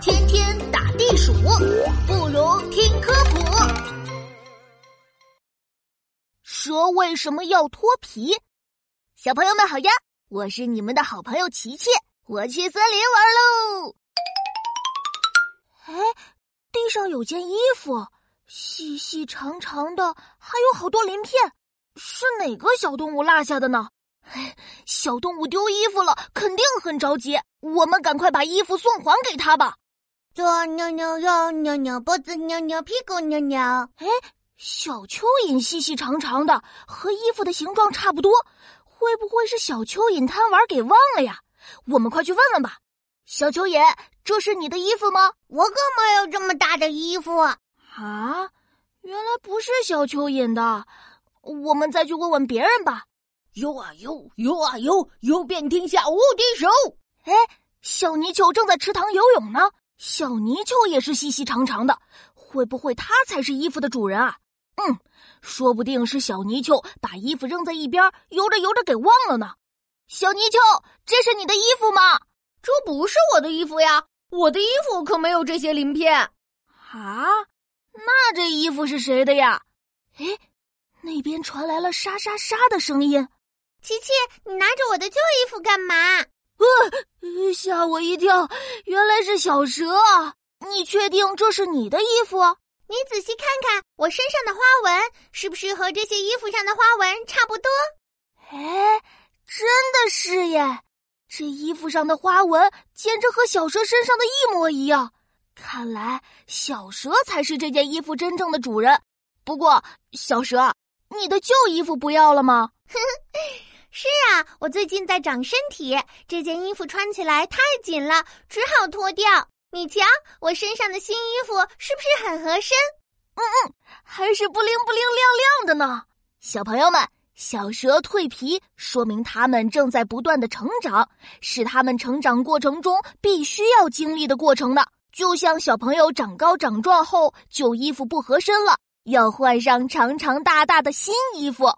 天天打地鼠，不如听科普。蛇为什么要脱皮？小朋友们好呀，我是你们的好朋友琪琪，我去森林玩喽。哎，地上有件衣服，细细长长的，还有好多鳞片，是哪个小动物落下的呢？哎，小动物丢衣服了，肯定很着急。我们赶快把衣服送还给他吧。左扭扭，右扭扭，脖子扭扭，屁股扭扭。哎，小蚯蚓细细长长的，和衣服的形状差不多，会不会是小蚯蚓贪玩给忘了呀？我们快去问问吧。小蚯蚓，这是你的衣服吗？我可没有这么大的衣服啊！原来不是小蚯蚓的，我们再去问问别人吧。游啊游，游啊游，游遍天下无敌手。哎，小泥鳅正在池塘游泳呢。小泥鳅也是细细长长的，会不会它才是衣服的主人啊？嗯，说不定是小泥鳅把衣服扔在一边，游着游着给忘了呢。小泥鳅，这是你的衣服吗？这不是我的衣服呀，我的衣服可没有这些鳞片。啊，那这衣服是谁的呀？哎，那边传来了沙沙沙的声音。琪琪，你拿着我的旧衣服干嘛？呃，吓我一跳，原来是小蛇。你确定这是你的衣服？你仔细看看我身上的花纹，是不是和这些衣服上的花纹差不多？哎，真的是耶！这衣服上的花纹简直和小蛇身上的一模一样。看来小蛇才是这件衣服真正的主人。不过，小蛇，你的旧衣服不要了吗？是啊，我最近在长身体，这件衣服穿起来太紧了，只好脱掉。你瞧，我身上的新衣服是不是很合身？嗯嗯，还是不灵不灵亮亮的呢。小朋友们，小蛇蜕皮，说明它们正在不断的成长，是它们成长过程中必须要经历的过程呢。就像小朋友长高长壮后，旧衣服不合身了，要换上长长大大的新衣服。